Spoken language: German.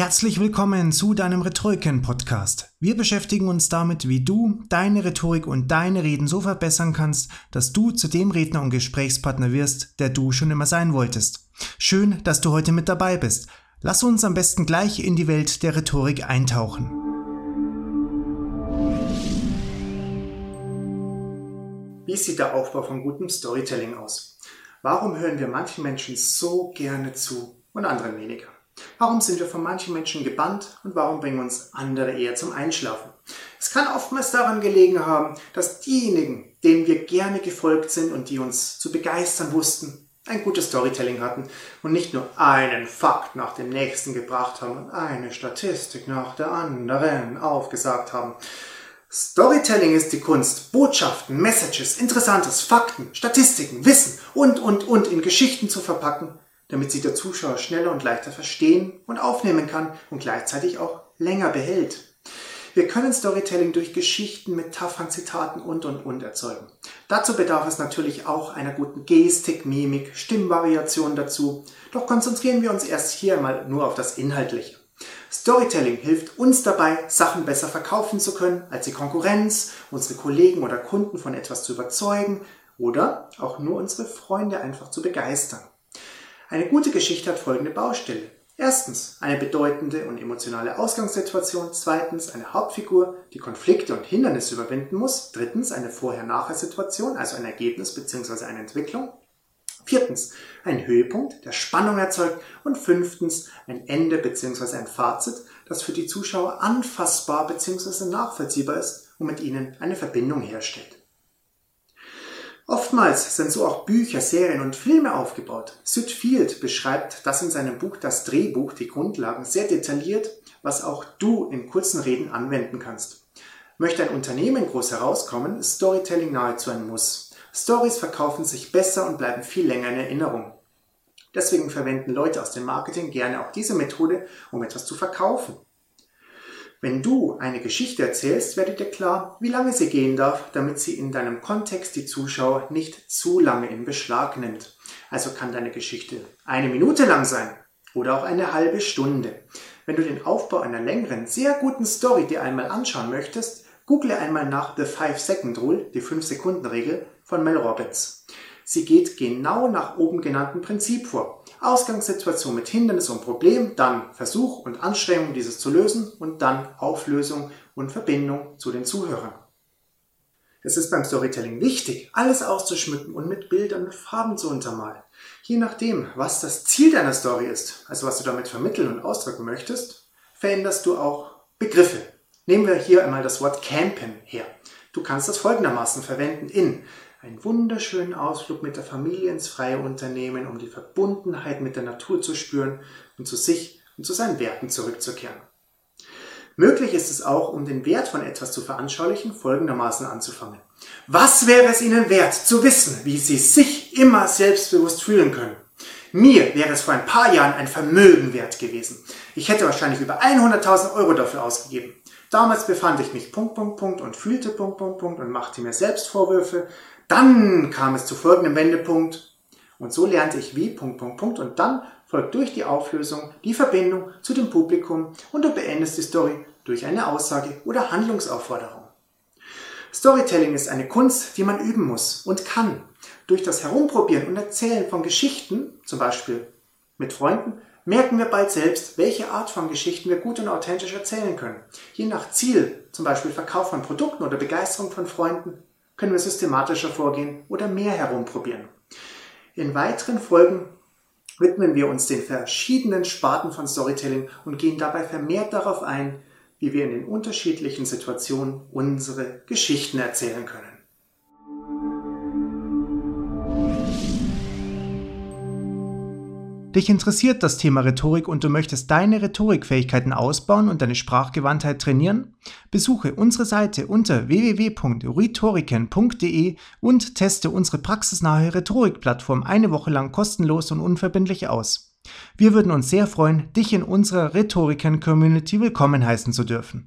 Herzlich willkommen zu deinem Rhetoriken-Podcast. Wir beschäftigen uns damit, wie du deine Rhetorik und deine Reden so verbessern kannst, dass du zu dem Redner und Gesprächspartner wirst, der du schon immer sein wolltest. Schön, dass du heute mit dabei bist. Lass uns am besten gleich in die Welt der Rhetorik eintauchen. Wie sieht der Aufbau von gutem Storytelling aus? Warum hören wir manchen Menschen so gerne zu und anderen weniger? Warum sind wir von manchen Menschen gebannt und warum bringen uns andere eher zum Einschlafen? Es kann oftmals daran gelegen haben, dass diejenigen, denen wir gerne gefolgt sind und die uns zu begeistern wussten, ein gutes Storytelling hatten und nicht nur einen Fakt nach dem nächsten gebracht haben und eine Statistik nach der anderen aufgesagt haben. Storytelling ist die Kunst, Botschaften, Messages, Interessantes, Fakten, Statistiken, Wissen und, und, und in Geschichten zu verpacken, damit sie der Zuschauer schneller und leichter verstehen und aufnehmen kann und gleichzeitig auch länger behält. Wir können Storytelling durch Geschichten, Metaphern, Zitaten und und und erzeugen. Dazu bedarf es natürlich auch einer guten Gestik, Mimik, Stimmvariation dazu. Doch konzentrieren wir uns erst hier einmal nur auf das Inhaltliche. Storytelling hilft uns dabei, Sachen besser verkaufen zu können als die Konkurrenz, unsere Kollegen oder Kunden von etwas zu überzeugen oder auch nur unsere Freunde einfach zu begeistern. Eine gute Geschichte hat folgende Baustelle. Erstens eine bedeutende und emotionale Ausgangssituation. Zweitens eine Hauptfigur, die Konflikte und Hindernisse überwinden muss. Drittens eine Vorher-Nachher-Situation, also ein Ergebnis bzw. eine Entwicklung. Viertens ein Höhepunkt, der Spannung erzeugt. Und fünftens ein Ende bzw. ein Fazit, das für die Zuschauer anfassbar bzw. nachvollziehbar ist und mit ihnen eine Verbindung herstellt. Oftmals sind so auch Bücher, Serien und Filme aufgebaut. Sid Field beschreibt das in seinem Buch Das Drehbuch, die Grundlagen, sehr detailliert, was auch du in kurzen Reden anwenden kannst. Möchte ein Unternehmen groß herauskommen, ist Storytelling nahezu ein Muss. Stories verkaufen sich besser und bleiben viel länger in Erinnerung. Deswegen verwenden Leute aus dem Marketing gerne auch diese Methode, um etwas zu verkaufen. Wenn du eine Geschichte erzählst, werde dir klar, wie lange sie gehen darf, damit sie in deinem Kontext die Zuschauer nicht zu lange in Beschlag nimmt. Also kann deine Geschichte eine Minute lang sein oder auch eine halbe Stunde. Wenn du den Aufbau einer längeren, sehr guten Story dir einmal anschauen möchtest, google einmal nach The 5-Second-Rule, die 5-Sekunden-Regel von Mel Robbins. Sie geht genau nach oben genannten Prinzip vor. Ausgangssituation mit Hindernis und Problem, dann Versuch und Anstrengung, dieses zu lösen und dann Auflösung und Verbindung zu den Zuhörern. Es ist beim Storytelling wichtig, alles auszuschmücken und mit Bildern und Farben zu untermalen. Je nachdem, was das Ziel deiner Story ist, also was du damit vermitteln und ausdrücken möchtest, veränderst du auch Begriffe. Nehmen wir hier einmal das Wort campen her. Du kannst das folgendermaßen verwenden in einen wunderschönen Ausflug mit der Familie ins freie Unternehmen, um die Verbundenheit mit der Natur zu spüren und zu sich und zu seinen Werten zurückzukehren. Möglich ist es auch, um den Wert von etwas zu veranschaulichen, folgendermaßen anzufangen. Was wäre es Ihnen wert, zu wissen, wie Sie sich immer selbstbewusst fühlen können? Mir wäre es vor ein paar Jahren ein Vermögen wert gewesen. Ich hätte wahrscheinlich über 100.000 Euro dafür ausgegeben. Damals befand ich mich Punkt, Punkt, Punkt und fühlte Punkt, Punkt, Punkt und machte mir selbst Vorwürfe, dann kam es zu folgendem Wendepunkt und so lernte ich wie Punkt, Punkt, Punkt und dann folgt durch die Auflösung die Verbindung zu dem Publikum und du beendest die Story durch eine Aussage oder Handlungsaufforderung. Storytelling ist eine Kunst, die man üben muss und kann. Durch das Herumprobieren und Erzählen von Geschichten, zum Beispiel mit Freunden, merken wir bald selbst, welche Art von Geschichten wir gut und authentisch erzählen können. Je nach Ziel, zum Beispiel Verkauf von Produkten oder Begeisterung von Freunden, können wir systematischer vorgehen oder mehr herumprobieren. In weiteren Folgen widmen wir uns den verschiedenen Sparten von Storytelling und gehen dabei vermehrt darauf ein, wie wir in den unterschiedlichen Situationen unsere Geschichten erzählen können. Dich interessiert das Thema Rhetorik und du möchtest deine Rhetorikfähigkeiten ausbauen und deine Sprachgewandtheit trainieren? Besuche unsere Seite unter www.rhetoriken.de und teste unsere praxisnahe Rhetorikplattform eine Woche lang kostenlos und unverbindlich aus. Wir würden uns sehr freuen, dich in unserer Rhetoriken-Community willkommen heißen zu dürfen.